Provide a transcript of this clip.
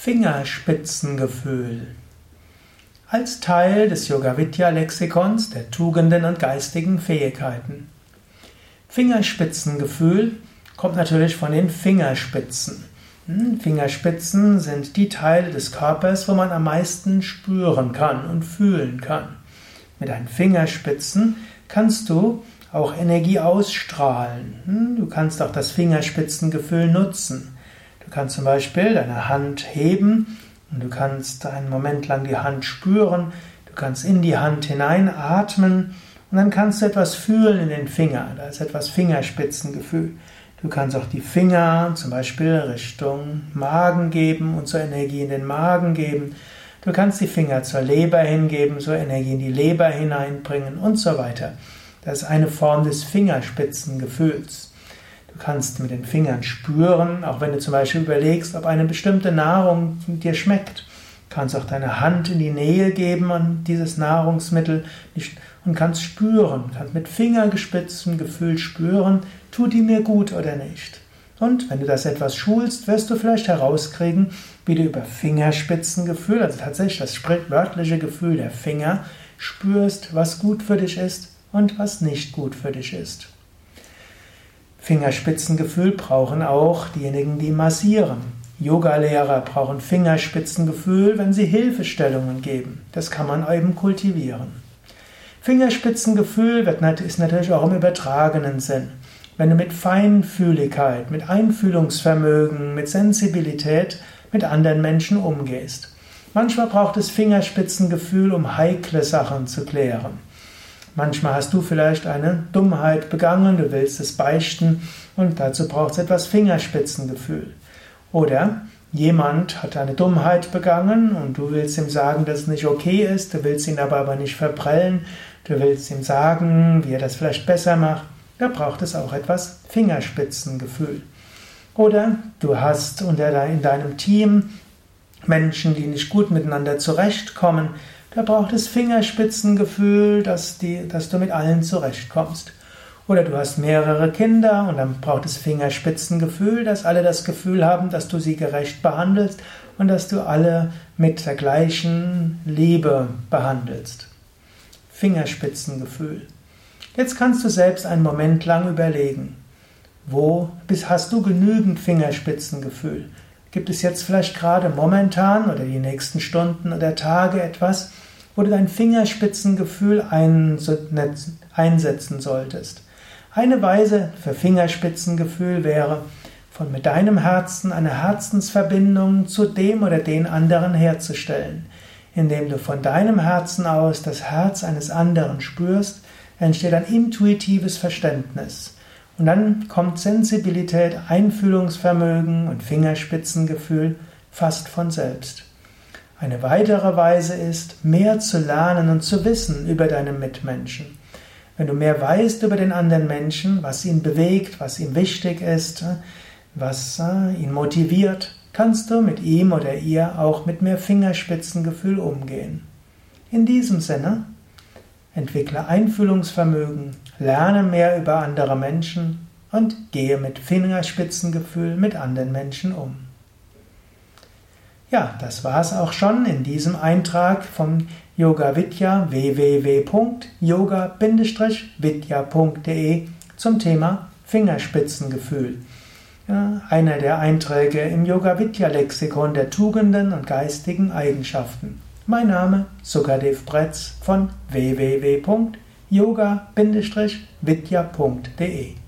Fingerspitzengefühl. Als Teil des Yoga-Vidya-Lexikons der Tugenden und geistigen Fähigkeiten. Fingerspitzengefühl kommt natürlich von den Fingerspitzen. Hm, Fingerspitzen sind die Teile des Körpers, wo man am meisten spüren kann und fühlen kann. Mit deinen Fingerspitzen kannst du auch Energie ausstrahlen. Hm, du kannst auch das Fingerspitzengefühl nutzen. Du kannst zum Beispiel deine Hand heben und du kannst einen Moment lang die Hand spüren. Du kannst in die Hand hineinatmen und dann kannst du etwas fühlen in den Finger. Da ist etwas Fingerspitzengefühl. Du kannst auch die Finger zum Beispiel Richtung Magen geben und so Energie in den Magen geben. Du kannst die Finger zur Leber hingeben, so Energie in die Leber hineinbringen und so weiter. Das ist eine Form des Fingerspitzengefühls. Du kannst mit den Fingern spüren, auch wenn du zum Beispiel überlegst, ob eine bestimmte Nahrung dir schmeckt. Du kannst auch deine Hand in die Nähe geben an dieses Nahrungsmittel und kannst spüren, kannst mit fingergespitztem Gefühl spüren, tut die mir gut oder nicht. Und wenn du das etwas schulst, wirst du vielleicht herauskriegen, wie du über Fingerspitzengefühl, also tatsächlich das wörtliche Gefühl der Finger, spürst, was gut für dich ist und was nicht gut für dich ist. Fingerspitzengefühl brauchen auch diejenigen, die massieren. Yogalehrer brauchen Fingerspitzengefühl, wenn sie Hilfestellungen geben. Das kann man eben kultivieren. Fingerspitzengefühl ist natürlich auch im übertragenen Sinn. Wenn du mit Feinfühligkeit, mit Einfühlungsvermögen, mit Sensibilität mit anderen Menschen umgehst. Manchmal braucht es Fingerspitzengefühl, um heikle Sachen zu klären. Manchmal hast du vielleicht eine Dummheit begangen, du willst es beichten und dazu braucht es etwas Fingerspitzengefühl. Oder jemand hat eine Dummheit begangen und du willst ihm sagen, dass es nicht okay ist, du willst ihn aber, aber nicht verprellen, du willst ihm sagen, wie er das vielleicht besser macht. Da braucht es auch etwas Fingerspitzengefühl. Oder du hast in deinem Team Menschen, die nicht gut miteinander zurechtkommen, da braucht es Fingerspitzengefühl, dass, die, dass du mit allen zurechtkommst. Oder du hast mehrere Kinder und dann braucht es Fingerspitzengefühl, dass alle das Gefühl haben, dass du sie gerecht behandelst und dass du alle mit der gleichen Liebe behandelst. Fingerspitzengefühl. Jetzt kannst du selbst einen Moment lang überlegen, wo bist, hast du genügend Fingerspitzengefühl? Gibt es jetzt vielleicht gerade momentan oder die nächsten Stunden oder Tage etwas, wo du dein Fingerspitzengefühl einsetzen solltest. Eine Weise für Fingerspitzengefühl wäre, von mit deinem Herzen eine Herzensverbindung zu dem oder den anderen herzustellen. Indem du von deinem Herzen aus das Herz eines anderen spürst, entsteht ein intuitives Verständnis. Und dann kommt Sensibilität, Einfühlungsvermögen und Fingerspitzengefühl fast von selbst. Eine weitere Weise ist, mehr zu lernen und zu wissen über deine Mitmenschen. Wenn du mehr weißt über den anderen Menschen, was ihn bewegt, was ihm wichtig ist, was äh, ihn motiviert, kannst du mit ihm oder ihr auch mit mehr Fingerspitzengefühl umgehen. In diesem Sinne, entwickle Einfühlungsvermögen, lerne mehr über andere Menschen und gehe mit Fingerspitzengefühl mit anderen Menschen um. Ja, das war es auch schon in diesem Eintrag von Yoga Vidya www.yoga-vidya.de zum Thema Fingerspitzengefühl. Ja, einer der Einträge im Yoga Vidya Lexikon der Tugenden und geistigen Eigenschaften. Mein Name Sukadev Bretz von www.yoga-vidya.de